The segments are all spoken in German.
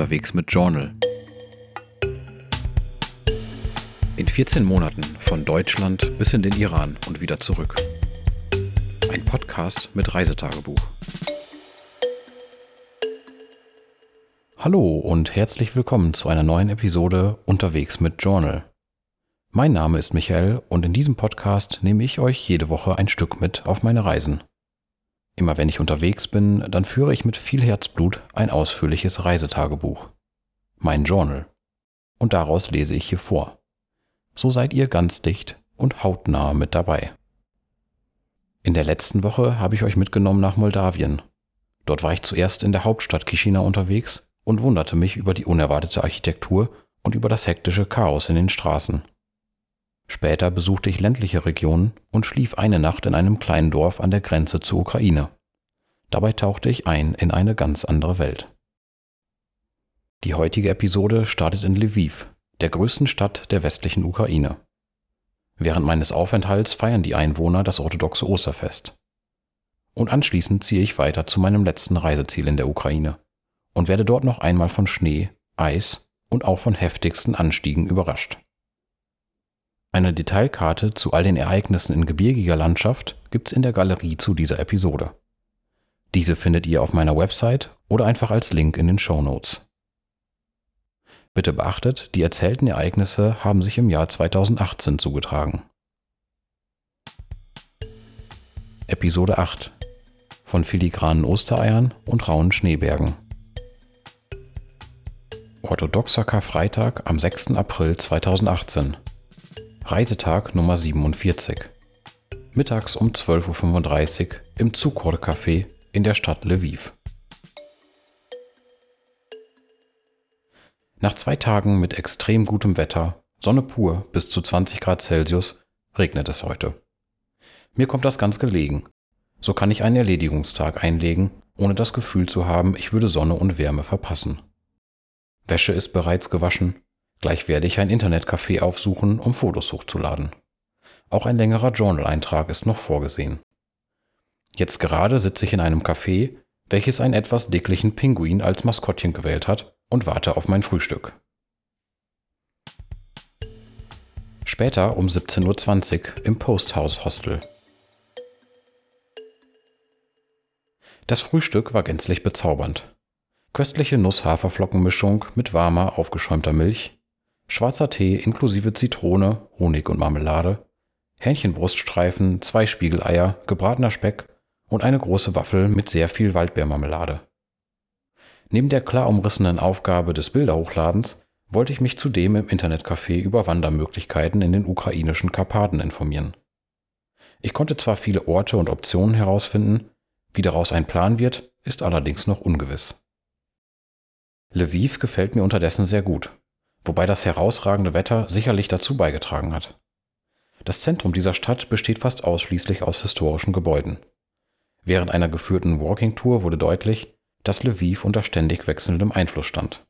unterwegs mit Journal. In 14 Monaten von Deutschland bis in den Iran und wieder zurück. Ein Podcast mit Reisetagebuch. Hallo und herzlich willkommen zu einer neuen Episode Unterwegs mit Journal. Mein Name ist Michael und in diesem Podcast nehme ich euch jede Woche ein Stück mit auf meine Reisen. Immer wenn ich unterwegs bin, dann führe ich mit viel Herzblut ein ausführliches Reisetagebuch. Mein Journal. Und daraus lese ich hier vor. So seid ihr ganz dicht und hautnah mit dabei. In der letzten Woche habe ich euch mitgenommen nach Moldawien. Dort war ich zuerst in der Hauptstadt Chisinau unterwegs und wunderte mich über die unerwartete Architektur und über das hektische Chaos in den Straßen. Später besuchte ich ländliche Regionen und schlief eine Nacht in einem kleinen Dorf an der Grenze zur Ukraine. Dabei tauchte ich ein in eine ganz andere Welt. Die heutige Episode startet in Lviv, der größten Stadt der westlichen Ukraine. Während meines Aufenthalts feiern die Einwohner das orthodoxe Osterfest. Und anschließend ziehe ich weiter zu meinem letzten Reiseziel in der Ukraine und werde dort noch einmal von Schnee, Eis und auch von heftigsten Anstiegen überrascht. Eine Detailkarte zu all den Ereignissen in gebirgiger Landschaft gibt's in der Galerie zu dieser Episode. Diese findet ihr auf meiner Website oder einfach als Link in den Show Notes. Bitte beachtet, die erzählten Ereignisse haben sich im Jahr 2018 zugetragen. Episode 8 von filigranen Ostereiern und rauen Schneebergen. Orthodoxer Karfreitag am 6. April 2018 Reisetag Nummer 47. Mittags um 12.35 Uhr im Zukor-Café in der Stadt Lviv. Nach zwei Tagen mit extrem gutem Wetter, Sonne pur bis zu 20 Grad Celsius, regnet es heute. Mir kommt das ganz gelegen. So kann ich einen Erledigungstag einlegen, ohne das Gefühl zu haben, ich würde Sonne und Wärme verpassen. Wäsche ist bereits gewaschen, Gleich werde ich ein Internetcafé aufsuchen, um Fotos hochzuladen. Auch ein längerer Journal-Eintrag ist noch vorgesehen. Jetzt gerade sitze ich in einem Café, welches einen etwas dicklichen Pinguin als Maskottchen gewählt hat, und warte auf mein Frühstück. Später um 17.20 Uhr im Posthouse Hostel. Das Frühstück war gänzlich bezaubernd. Köstliche Nuss-Haferflockenmischung mit warmer, aufgeschäumter Milch, schwarzer Tee inklusive Zitrone, Honig und Marmelade, Hähnchenbruststreifen, zwei Spiegeleier, gebratener Speck und eine große Waffel mit sehr viel Waldbeermarmelade. Neben der klar umrissenen Aufgabe des Bilderhochladens wollte ich mich zudem im Internetcafé über Wandermöglichkeiten in den ukrainischen Karpaten informieren. Ich konnte zwar viele Orte und Optionen herausfinden, wie daraus ein Plan wird, ist allerdings noch ungewiss. Lviv gefällt mir unterdessen sehr gut wobei das herausragende Wetter sicherlich dazu beigetragen hat. Das Zentrum dieser Stadt besteht fast ausschließlich aus historischen Gebäuden. Während einer geführten Walking-Tour wurde deutlich, dass Lviv unter ständig wechselndem Einfluss stand.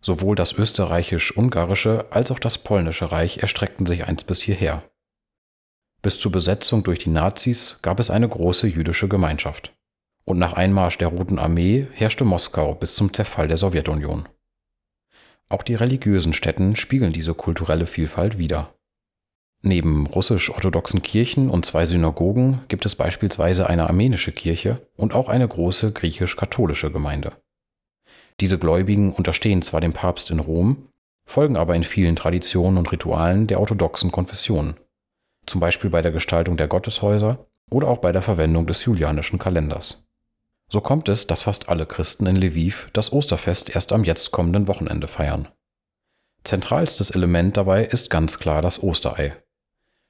Sowohl das österreichisch-ungarische als auch das polnische Reich erstreckten sich einst bis hierher. Bis zur Besetzung durch die Nazis gab es eine große jüdische Gemeinschaft. Und nach Einmarsch der Roten Armee herrschte Moskau bis zum Zerfall der Sowjetunion. Auch die religiösen Stätten spiegeln diese kulturelle Vielfalt wider. Neben russisch-orthodoxen Kirchen und zwei Synagogen gibt es beispielsweise eine armenische Kirche und auch eine große griechisch-katholische Gemeinde. Diese Gläubigen unterstehen zwar dem Papst in Rom, folgen aber in vielen Traditionen und Ritualen der orthodoxen Konfessionen, zum Beispiel bei der Gestaltung der Gotteshäuser oder auch bei der Verwendung des julianischen Kalenders. So kommt es, dass fast alle Christen in Lviv das Osterfest erst am jetzt kommenden Wochenende feiern. Zentralstes Element dabei ist ganz klar das Osterei.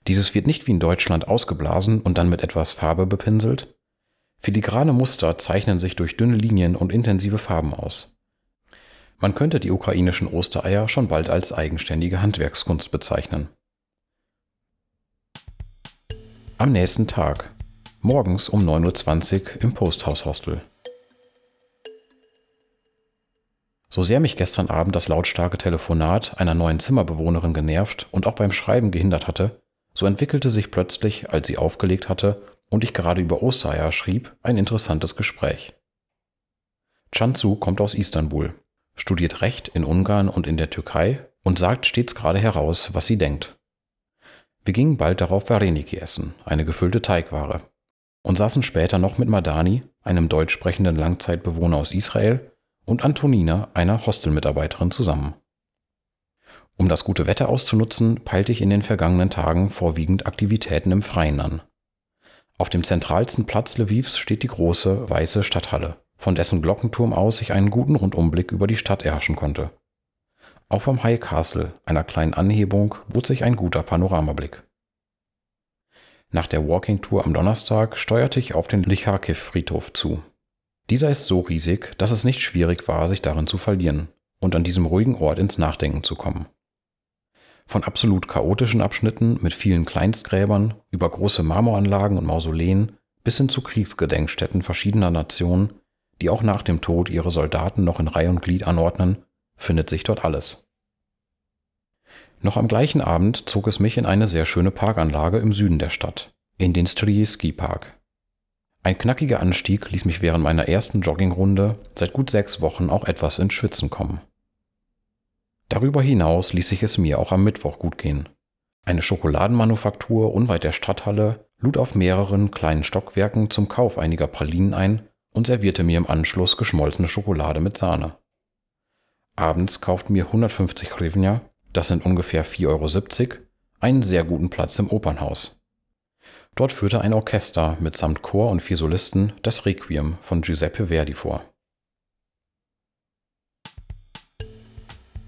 Dieses wird nicht wie in Deutschland ausgeblasen und dann mit etwas Farbe bepinselt. Filigrane Muster zeichnen sich durch dünne Linien und intensive Farben aus. Man könnte die ukrainischen Ostereier schon bald als eigenständige Handwerkskunst bezeichnen. Am nächsten Tag, morgens um 9.20 Uhr im Posthouse Hostel. So sehr mich gestern Abend das lautstarke Telefonat einer neuen Zimmerbewohnerin genervt und auch beim Schreiben gehindert hatte, so entwickelte sich plötzlich, als sie aufgelegt hatte und ich gerade über Ostereier schrieb, ein interessantes Gespräch. Chanzu kommt aus Istanbul. studiert Recht in Ungarn und in der Türkei und sagt stets gerade heraus, was sie denkt. Wir gingen bald darauf Vareniki essen, eine gefüllte Teigware, und saßen später noch mit Madani, einem deutsch sprechenden Langzeitbewohner aus Israel, und Antonina, einer Hostelmitarbeiterin, zusammen. Um das gute Wetter auszunutzen, peilte ich in den vergangenen Tagen vorwiegend Aktivitäten im Freien an. Auf dem zentralsten Platz Lvivs steht die große, weiße Stadthalle, von dessen Glockenturm aus ich einen guten Rundumblick über die Stadt erhaschen konnte. Auch vom High Castle, einer kleinen Anhebung, bot sich ein guter Panoramablick. Nach der Walking Tour am Donnerstag steuerte ich auf den Licharkiv-Friedhof zu. Dieser ist so riesig, dass es nicht schwierig war, sich darin zu verlieren und an diesem ruhigen Ort ins Nachdenken zu kommen. Von absolut chaotischen Abschnitten mit vielen Kleinstgräbern über große Marmoranlagen und Mausoleen bis hin zu Kriegsgedenkstätten verschiedener Nationen, die auch nach dem Tod ihre Soldaten noch in Reihe und Glied anordnen, findet sich dort alles. Noch am gleichen Abend zog es mich in eine sehr schöne Parkanlage im Süden der Stadt, in den Strie Ski Park. Ein knackiger Anstieg ließ mich während meiner ersten Joggingrunde seit gut sechs Wochen auch etwas ins Schwitzen kommen. Darüber hinaus ließ sich es mir auch am Mittwoch gut gehen. Eine Schokoladenmanufaktur unweit der Stadthalle lud auf mehreren kleinen Stockwerken zum Kauf einiger Pralinen ein und servierte mir im Anschluss geschmolzene Schokolade mit Sahne. Abends kauften mir 150 Hrivnia, das sind ungefähr 4,70 Euro, einen sehr guten Platz im Opernhaus. Dort führte ein Orchester mitsamt Chor und vier Solisten das Requiem von Giuseppe Verdi vor.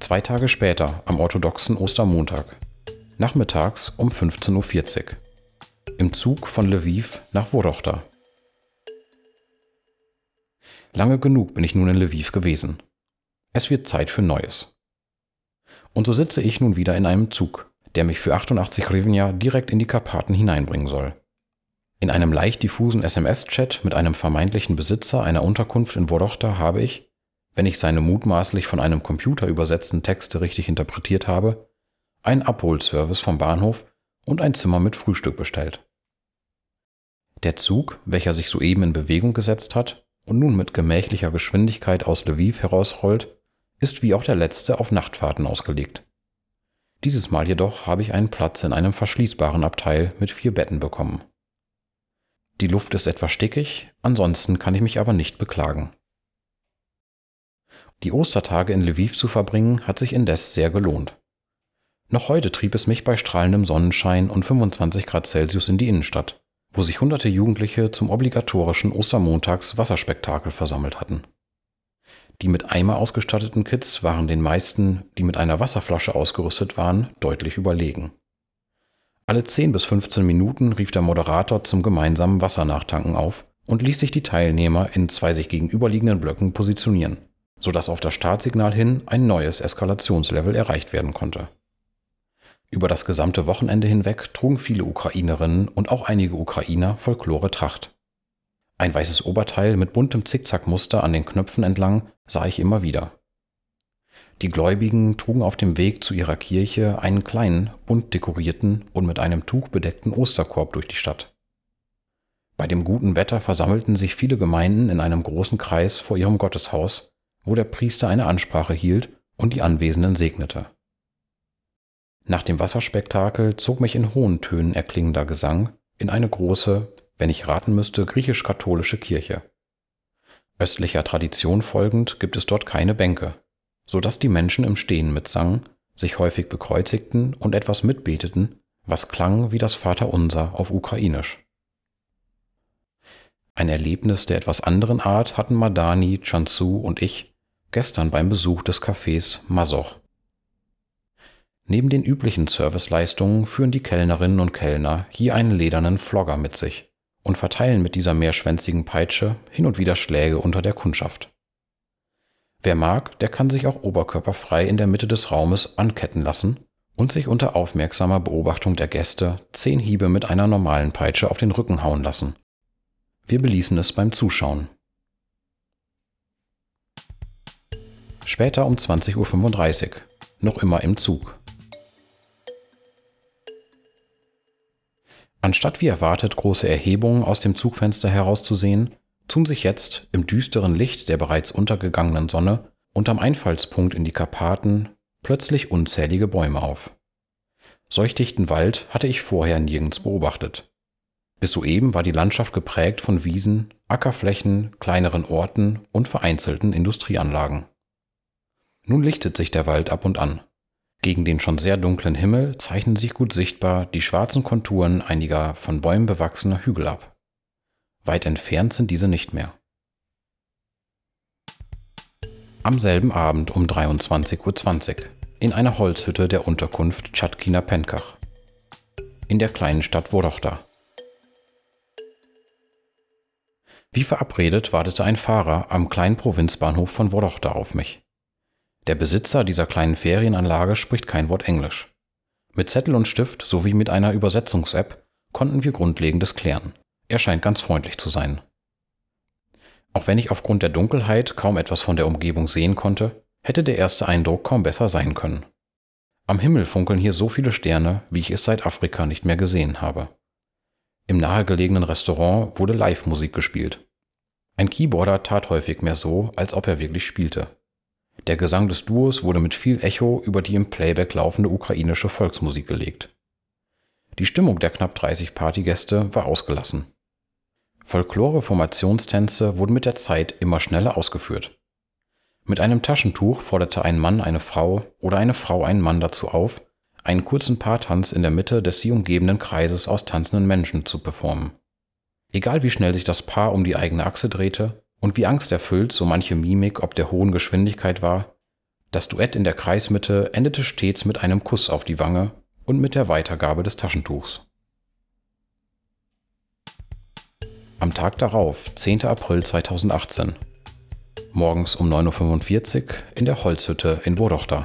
Zwei Tage später, am orthodoxen Ostermontag, nachmittags um 15.40 Uhr, im Zug von Lviv nach Worochta. Lange genug bin ich nun in Lviv gewesen. Es wird Zeit für Neues. Und so sitze ich nun wieder in einem Zug, der mich für 88 Hrivnia direkt in die Karpaten hineinbringen soll. In einem leicht diffusen SMS-Chat mit einem vermeintlichen Besitzer einer Unterkunft in Worochta habe ich, wenn ich seine mutmaßlich von einem Computer übersetzten Texte richtig interpretiert habe, einen Abholservice vom Bahnhof und ein Zimmer mit Frühstück bestellt. Der Zug, welcher sich soeben in Bewegung gesetzt hat und nun mit gemächlicher Geschwindigkeit aus Lviv herausrollt, ist wie auch der letzte auf Nachtfahrten ausgelegt. Dieses Mal jedoch habe ich einen Platz in einem verschließbaren Abteil mit vier Betten bekommen. Die Luft ist etwas stickig, ansonsten kann ich mich aber nicht beklagen. Die Ostertage in Lviv zu verbringen, hat sich indes sehr gelohnt. Noch heute trieb es mich bei strahlendem Sonnenschein und 25 Grad Celsius in die Innenstadt, wo sich hunderte Jugendliche zum obligatorischen Ostermontags Wasserspektakel versammelt hatten. Die mit Eimer ausgestatteten Kids waren den meisten, die mit einer Wasserflasche ausgerüstet waren, deutlich überlegen. Alle 10 bis 15 Minuten rief der Moderator zum gemeinsamen Wassernachtanken auf und ließ sich die Teilnehmer in zwei sich gegenüberliegenden Blöcken positionieren, sodass auf das Startsignal hin ein neues Eskalationslevel erreicht werden konnte. Über das gesamte Wochenende hinweg trugen viele Ukrainerinnen und auch einige Ukrainer Folklore-Tracht. Ein weißes Oberteil mit buntem Zickzackmuster an den Knöpfen entlang sah ich immer wieder. Die Gläubigen trugen auf dem Weg zu ihrer Kirche einen kleinen, bunt dekorierten und mit einem Tuch bedeckten Osterkorb durch die Stadt. Bei dem guten Wetter versammelten sich viele Gemeinden in einem großen Kreis vor ihrem Gotteshaus, wo der Priester eine Ansprache hielt und die Anwesenden segnete. Nach dem Wasserspektakel zog mich in hohen Tönen erklingender Gesang in eine große, wenn ich raten müsste, griechisch-katholische Kirche. Östlicher Tradition folgend gibt es dort keine Bänke, so dass die Menschen im Stehen mitsangen, sich häufig bekreuzigten und etwas mitbeteten, was klang wie das Vaterunser auf Ukrainisch. Ein Erlebnis der etwas anderen Art hatten Madani, Chansu und ich gestern beim Besuch des Cafés Masoch. Neben den üblichen Serviceleistungen führen die Kellnerinnen und Kellner hier einen ledernen Flogger mit sich und verteilen mit dieser mehrschwänzigen Peitsche hin und wieder Schläge unter der Kundschaft. Wer mag, der kann sich auch oberkörperfrei in der Mitte des Raumes anketten lassen und sich unter aufmerksamer Beobachtung der Gäste zehn Hiebe mit einer normalen Peitsche auf den Rücken hauen lassen. Wir beließen es beim Zuschauen. Später um 20.35 Uhr, noch immer im Zug. Anstatt wie erwartet große Erhebungen aus dem Zugfenster herauszusehen, tun sich jetzt im düsteren Licht der bereits untergegangenen Sonne und am Einfallspunkt in die Karpaten plötzlich unzählige Bäume auf. Solch dichten Wald hatte ich vorher nirgends beobachtet. Bis soeben war die Landschaft geprägt von Wiesen, Ackerflächen, kleineren Orten und vereinzelten Industrieanlagen. Nun lichtet sich der Wald ab und an. Gegen den schon sehr dunklen Himmel zeichnen sich gut sichtbar die schwarzen Konturen einiger von Bäumen bewachsener Hügel ab. Weit entfernt sind diese nicht mehr. Am selben Abend um 23.20 Uhr in einer Holzhütte der Unterkunft Tschatkina Penkach in der kleinen Stadt Worochta. Wie verabredet wartete ein Fahrer am kleinen Provinzbahnhof von Worochta auf mich. Der Besitzer dieser kleinen Ferienanlage spricht kein Wort Englisch. Mit Zettel und Stift sowie mit einer Übersetzungs-App konnten wir Grundlegendes klären. Er scheint ganz freundlich zu sein. Auch wenn ich aufgrund der Dunkelheit kaum etwas von der Umgebung sehen konnte, hätte der erste Eindruck kaum besser sein können. Am Himmel funkeln hier so viele Sterne, wie ich es seit Afrika nicht mehr gesehen habe. Im nahegelegenen Restaurant wurde Live-Musik gespielt. Ein Keyboarder tat häufig mehr so, als ob er wirklich spielte. Der Gesang des Duos wurde mit viel Echo über die im Playback laufende ukrainische Volksmusik gelegt. Die Stimmung der knapp 30 Partygäste war ausgelassen. Folklore-Formationstänze wurden mit der Zeit immer schneller ausgeführt. Mit einem Taschentuch forderte ein Mann eine Frau oder eine Frau einen Mann dazu auf, einen kurzen Paartanz in der Mitte des sie umgebenden Kreises aus tanzenden Menschen zu performen. Egal wie schnell sich das Paar um die eigene Achse drehte, und wie angsterfüllt so manche Mimik ob der hohen Geschwindigkeit war, das Duett in der Kreismitte endete stets mit einem Kuss auf die Wange und mit der Weitergabe des Taschentuchs. Am Tag darauf, 10. April 2018, morgens um 9.45 Uhr in der Holzhütte in Worochta.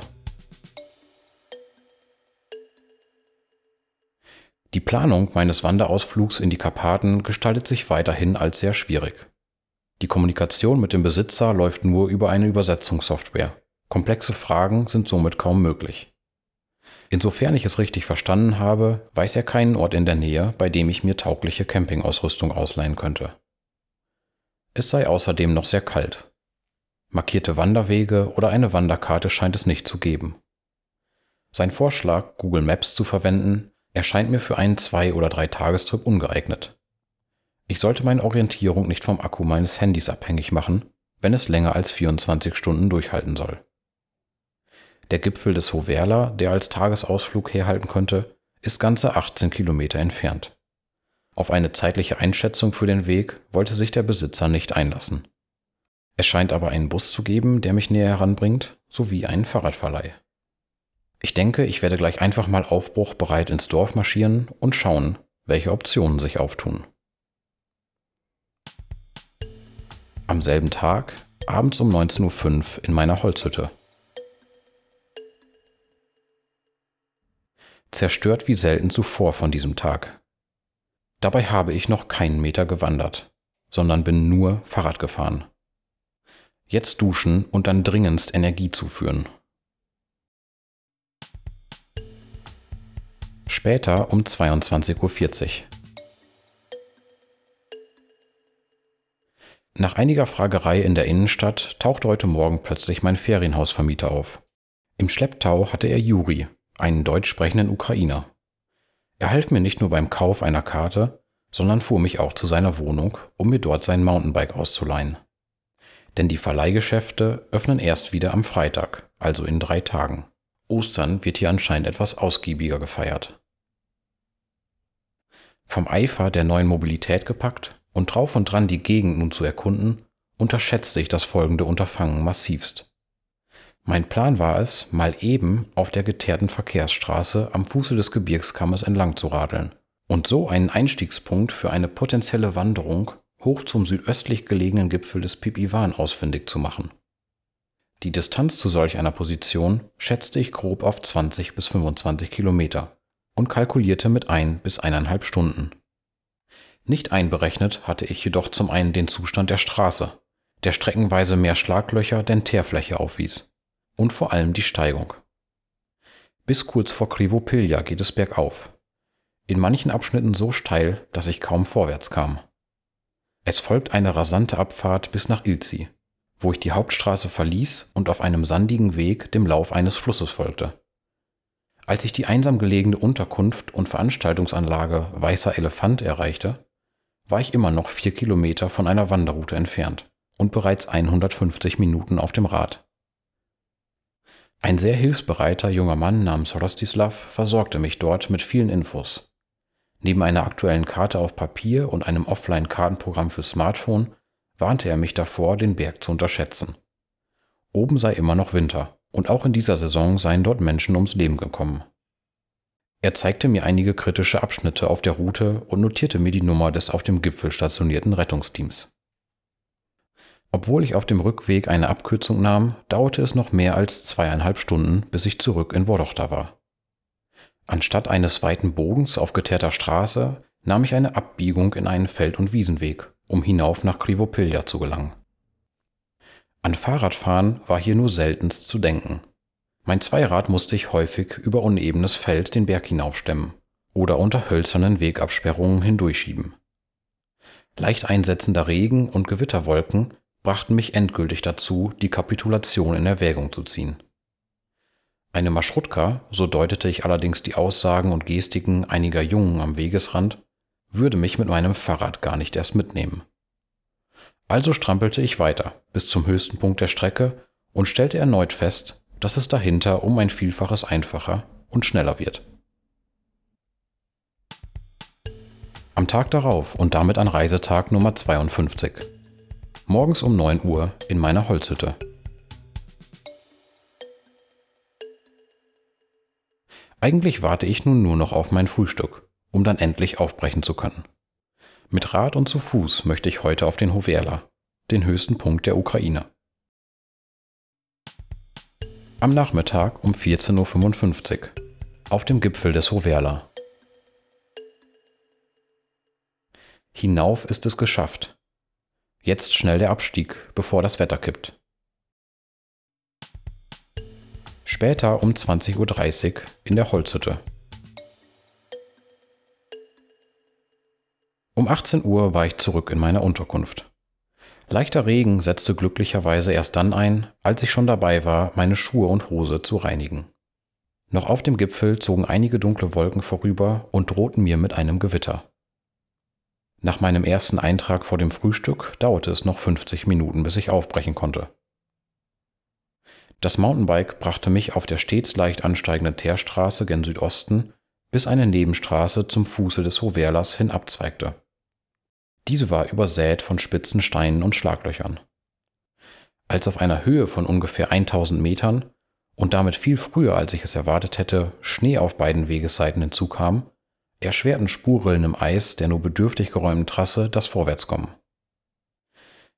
Die Planung meines Wanderausflugs in die Karpaten gestaltet sich weiterhin als sehr schwierig. Die Kommunikation mit dem Besitzer läuft nur über eine Übersetzungssoftware. Komplexe Fragen sind somit kaum möglich. Insofern ich es richtig verstanden habe, weiß er keinen Ort in der Nähe, bei dem ich mir taugliche Campingausrüstung ausleihen könnte. Es sei außerdem noch sehr kalt. Markierte Wanderwege oder eine Wanderkarte scheint es nicht zu geben. Sein Vorschlag, Google Maps zu verwenden, erscheint mir für einen Zwei- oder Drei-Tagestrip ungeeignet. Ich sollte meine Orientierung nicht vom Akku meines Handys abhängig machen, wenn es länger als 24 Stunden durchhalten soll. Der Gipfel des Hoverla, der als Tagesausflug herhalten könnte, ist ganze 18 Kilometer entfernt. Auf eine zeitliche Einschätzung für den Weg wollte sich der Besitzer nicht einlassen. Es scheint aber einen Bus zu geben, der mich näher heranbringt, sowie einen Fahrradverleih. Ich denke, ich werde gleich einfach mal aufbruchbereit ins Dorf marschieren und schauen, welche Optionen sich auftun. Am selben Tag, abends um 19.05 Uhr in meiner Holzhütte. Zerstört wie selten zuvor von diesem Tag. Dabei habe ich noch keinen Meter gewandert, sondern bin nur Fahrrad gefahren. Jetzt duschen und dann dringendst Energie zuführen. Später um 22.40 Uhr. Nach einiger Fragerei in der Innenstadt tauchte heute Morgen plötzlich mein Ferienhausvermieter auf. Im Schlepptau hatte er Juri, einen deutsch sprechenden Ukrainer. Er half mir nicht nur beim Kauf einer Karte, sondern fuhr mich auch zu seiner Wohnung, um mir dort sein Mountainbike auszuleihen. Denn die Verleihgeschäfte öffnen erst wieder am Freitag, also in drei Tagen. Ostern wird hier anscheinend etwas ausgiebiger gefeiert. Vom Eifer der neuen Mobilität gepackt, und drauf und dran die Gegend nun zu erkunden, unterschätzte ich das folgende Unterfangen massivst. Mein Plan war es, mal eben auf der geteerten Verkehrsstraße am Fuße des Gebirgskammes entlang zu radeln und so einen Einstiegspunkt für eine potenzielle Wanderung hoch zum südöstlich gelegenen Gipfel des Pipiwan ausfindig zu machen. Die Distanz zu solch einer Position schätzte ich grob auf 20 bis 25 Kilometer und kalkulierte mit ein bis eineinhalb Stunden. Nicht einberechnet hatte ich jedoch zum einen den Zustand der Straße, der streckenweise mehr Schlaglöcher denn Teerfläche aufwies, und vor allem die Steigung. Bis kurz vor Krivopilja geht es bergauf, in manchen Abschnitten so steil, dass ich kaum vorwärts kam. Es folgt eine rasante Abfahrt bis nach Ilzi, wo ich die Hauptstraße verließ und auf einem sandigen Weg dem Lauf eines Flusses folgte. Als ich die einsam gelegene Unterkunft und Veranstaltungsanlage Weißer Elefant erreichte, war ich immer noch vier Kilometer von einer Wanderroute entfernt und bereits 150 Minuten auf dem Rad. Ein sehr hilfsbereiter junger Mann namens Rostislav versorgte mich dort mit vielen Infos. Neben einer aktuellen Karte auf Papier und einem Offline-Kartenprogramm für Smartphone warnte er mich davor, den Berg zu unterschätzen. Oben sei immer noch Winter und auch in dieser Saison seien dort Menschen ums Leben gekommen. Er zeigte mir einige kritische Abschnitte auf der Route und notierte mir die Nummer des auf dem Gipfel stationierten Rettungsteams. Obwohl ich auf dem Rückweg eine Abkürzung nahm, dauerte es noch mehr als zweieinhalb Stunden, bis ich zurück in Worochta war. Anstatt eines weiten Bogens auf geteerter Straße nahm ich eine Abbiegung in einen Feld- und Wiesenweg, um hinauf nach Krivopilja zu gelangen. An Fahrradfahren war hier nur seltenst zu denken. Mein Zweirad musste ich häufig über unebenes Feld den Berg hinaufstemmen oder unter hölzernen Wegabsperrungen hindurchschieben. Leicht einsetzender Regen und Gewitterwolken brachten mich endgültig dazu, die Kapitulation in Erwägung zu ziehen. Eine Maschrutka, so deutete ich allerdings die Aussagen und Gestiken einiger Jungen am Wegesrand, würde mich mit meinem Fahrrad gar nicht erst mitnehmen. Also strampelte ich weiter bis zum höchsten Punkt der Strecke und stellte erneut fest, dass es dahinter um ein Vielfaches einfacher und schneller wird. Am Tag darauf und damit an Reisetag Nummer 52. Morgens um 9 Uhr in meiner Holzhütte. Eigentlich warte ich nun nur noch auf mein Frühstück, um dann endlich aufbrechen zu können. Mit Rad und zu Fuß möchte ich heute auf den Hoverla, den höchsten Punkt der Ukraine. Am Nachmittag um 14.55 Uhr auf dem Gipfel des Hoverla. Hinauf ist es geschafft. Jetzt schnell der Abstieg, bevor das Wetter kippt. Später um 20.30 Uhr in der Holzhütte. Um 18 Uhr war ich zurück in meiner Unterkunft. Leichter Regen setzte glücklicherweise erst dann ein, als ich schon dabei war, meine Schuhe und Hose zu reinigen. Noch auf dem Gipfel zogen einige dunkle Wolken vorüber und drohten mir mit einem Gewitter. Nach meinem ersten Eintrag vor dem Frühstück dauerte es noch 50 Minuten, bis ich aufbrechen konnte. Das Mountainbike brachte mich auf der stets leicht ansteigenden Teerstraße gen Südosten, bis eine Nebenstraße zum Fuße des Hoverlas hin abzweigte. Diese war übersät von spitzen Steinen und Schlaglöchern. Als auf einer Höhe von ungefähr 1000 Metern und damit viel früher, als ich es erwartet hätte, Schnee auf beiden Wegesseiten hinzukam, erschwerten Spurrillen im Eis der nur bedürftig geräumten Trasse das Vorwärtskommen.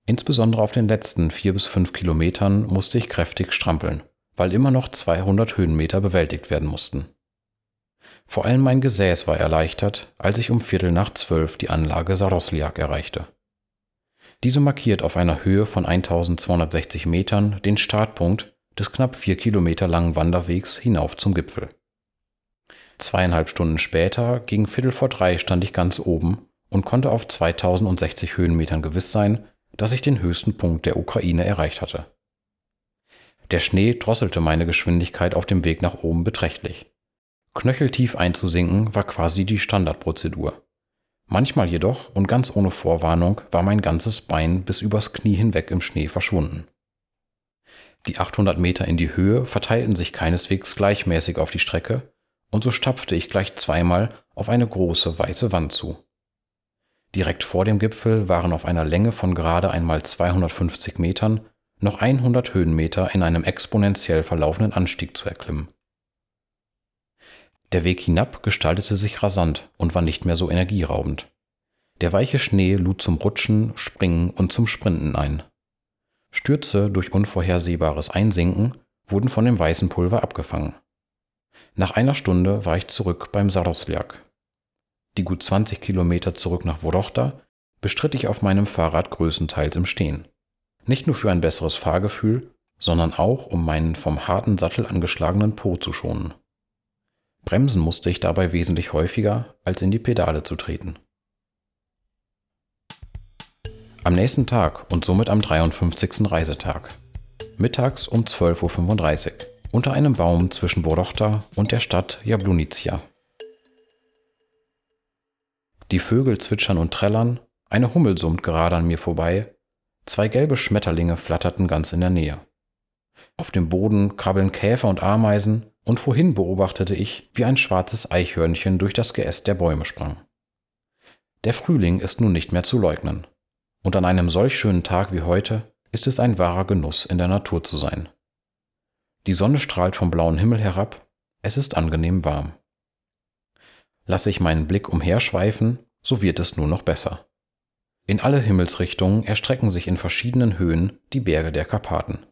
Insbesondere auf den letzten vier bis fünf Kilometern musste ich kräftig strampeln, weil immer noch 200 Höhenmeter bewältigt werden mussten. Vor allem mein Gesäß war erleichtert, als ich um Viertel nach zwölf die Anlage Sarosliak erreichte. Diese markiert auf einer Höhe von 1260 Metern den Startpunkt des knapp vier Kilometer langen Wanderwegs hinauf zum Gipfel. Zweieinhalb Stunden später, gegen Viertel vor drei, stand ich ganz oben und konnte auf 2060 Höhenmetern gewiss sein, dass ich den höchsten Punkt der Ukraine erreicht hatte. Der Schnee drosselte meine Geschwindigkeit auf dem Weg nach oben beträchtlich. Knöcheltief einzusinken war quasi die Standardprozedur. Manchmal jedoch und ganz ohne Vorwarnung war mein ganzes Bein bis übers Knie hinweg im Schnee verschwunden. Die 800 Meter in die Höhe verteilten sich keineswegs gleichmäßig auf die Strecke und so stapfte ich gleich zweimal auf eine große weiße Wand zu. Direkt vor dem Gipfel waren auf einer Länge von gerade einmal 250 Metern noch 100 Höhenmeter in einem exponentiell verlaufenden Anstieg zu erklimmen. Der Weg hinab gestaltete sich rasant und war nicht mehr so energieraubend. Der weiche Schnee lud zum Rutschen, Springen und zum Sprinten ein. Stürze durch unvorhersehbares Einsinken wurden von dem weißen Pulver abgefangen. Nach einer Stunde war ich zurück beim Sarosliak. Die gut 20 Kilometer zurück nach Worochta bestritt ich auf meinem Fahrrad größtenteils im Stehen. Nicht nur für ein besseres Fahrgefühl, sondern auch, um meinen vom harten Sattel angeschlagenen Po zu schonen. Bremsen musste ich dabei wesentlich häufiger, als in die Pedale zu treten. Am nächsten Tag und somit am 53. Reisetag. Mittags um 12.35 Uhr. Unter einem Baum zwischen Borochta und der Stadt Jablunica. Die Vögel zwitschern und trällern, eine Hummel summt gerade an mir vorbei, zwei gelbe Schmetterlinge flatterten ganz in der Nähe. Auf dem Boden krabbeln Käfer und Ameisen, und vorhin beobachtete ich, wie ein schwarzes Eichhörnchen durch das Geäst der Bäume sprang. Der Frühling ist nun nicht mehr zu leugnen, und an einem solch schönen Tag wie heute ist es ein wahrer Genuss, in der Natur zu sein. Die Sonne strahlt vom blauen Himmel herab, es ist angenehm warm. Lasse ich meinen Blick umherschweifen, so wird es nur noch besser. In alle Himmelsrichtungen erstrecken sich in verschiedenen Höhen die Berge der Karpaten.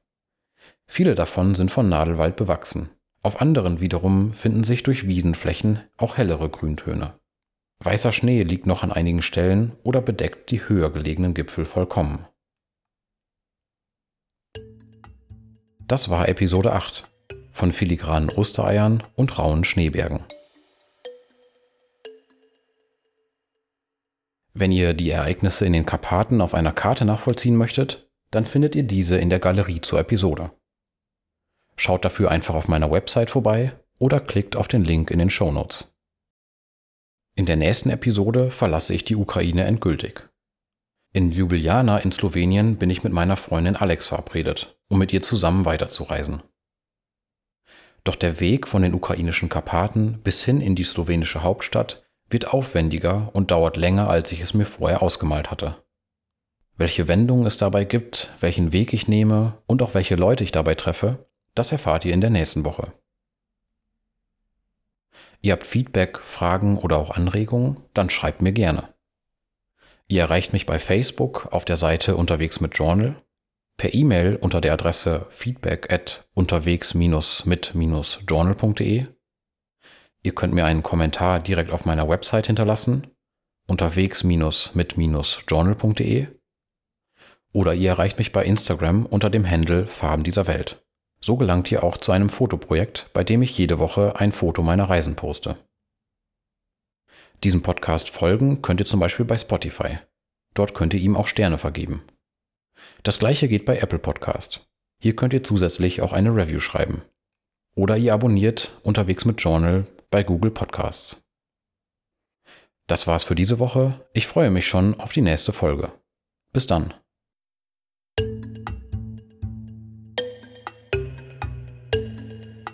Viele davon sind von Nadelwald bewachsen. Auf anderen wiederum finden sich durch Wiesenflächen auch hellere Grüntöne. Weißer Schnee liegt noch an einigen Stellen oder bedeckt die höher gelegenen Gipfel vollkommen. Das war Episode 8 von filigranen Ostereiern und rauen Schneebergen. Wenn ihr die Ereignisse in den Karpaten auf einer Karte nachvollziehen möchtet, dann findet ihr diese in der Galerie zur Episode. Schaut dafür einfach auf meiner Website vorbei oder klickt auf den Link in den Show Notes. In der nächsten Episode verlasse ich die Ukraine endgültig. In Ljubljana in Slowenien bin ich mit meiner Freundin Alex verabredet, um mit ihr zusammen weiterzureisen. Doch der Weg von den ukrainischen Karpaten bis hin in die slowenische Hauptstadt wird aufwendiger und dauert länger, als ich es mir vorher ausgemalt hatte. Welche Wendungen es dabei gibt, welchen Weg ich nehme und auch welche Leute ich dabei treffe, das erfahrt ihr in der nächsten Woche. Ihr habt Feedback, Fragen oder auch Anregungen, dann schreibt mir gerne. Ihr erreicht mich bei Facebook auf der Seite Unterwegs mit Journal, per E-Mail unter der Adresse feedback at unterwegs-mit-journal.de. Ihr könnt mir einen Kommentar direkt auf meiner Website hinterlassen, unterwegs-mit-journal.de. Oder ihr erreicht mich bei Instagram unter dem Handle Farben dieser Welt. So gelangt ihr auch zu einem Fotoprojekt, bei dem ich jede Woche ein Foto meiner Reisen poste. Diesem Podcast folgen könnt ihr zum Beispiel bei Spotify. Dort könnt ihr ihm auch Sterne vergeben. Das gleiche geht bei Apple Podcast. Hier könnt ihr zusätzlich auch eine Review schreiben. Oder ihr abonniert unterwegs mit Journal bei Google Podcasts. Das war's für diese Woche. Ich freue mich schon auf die nächste Folge. Bis dann.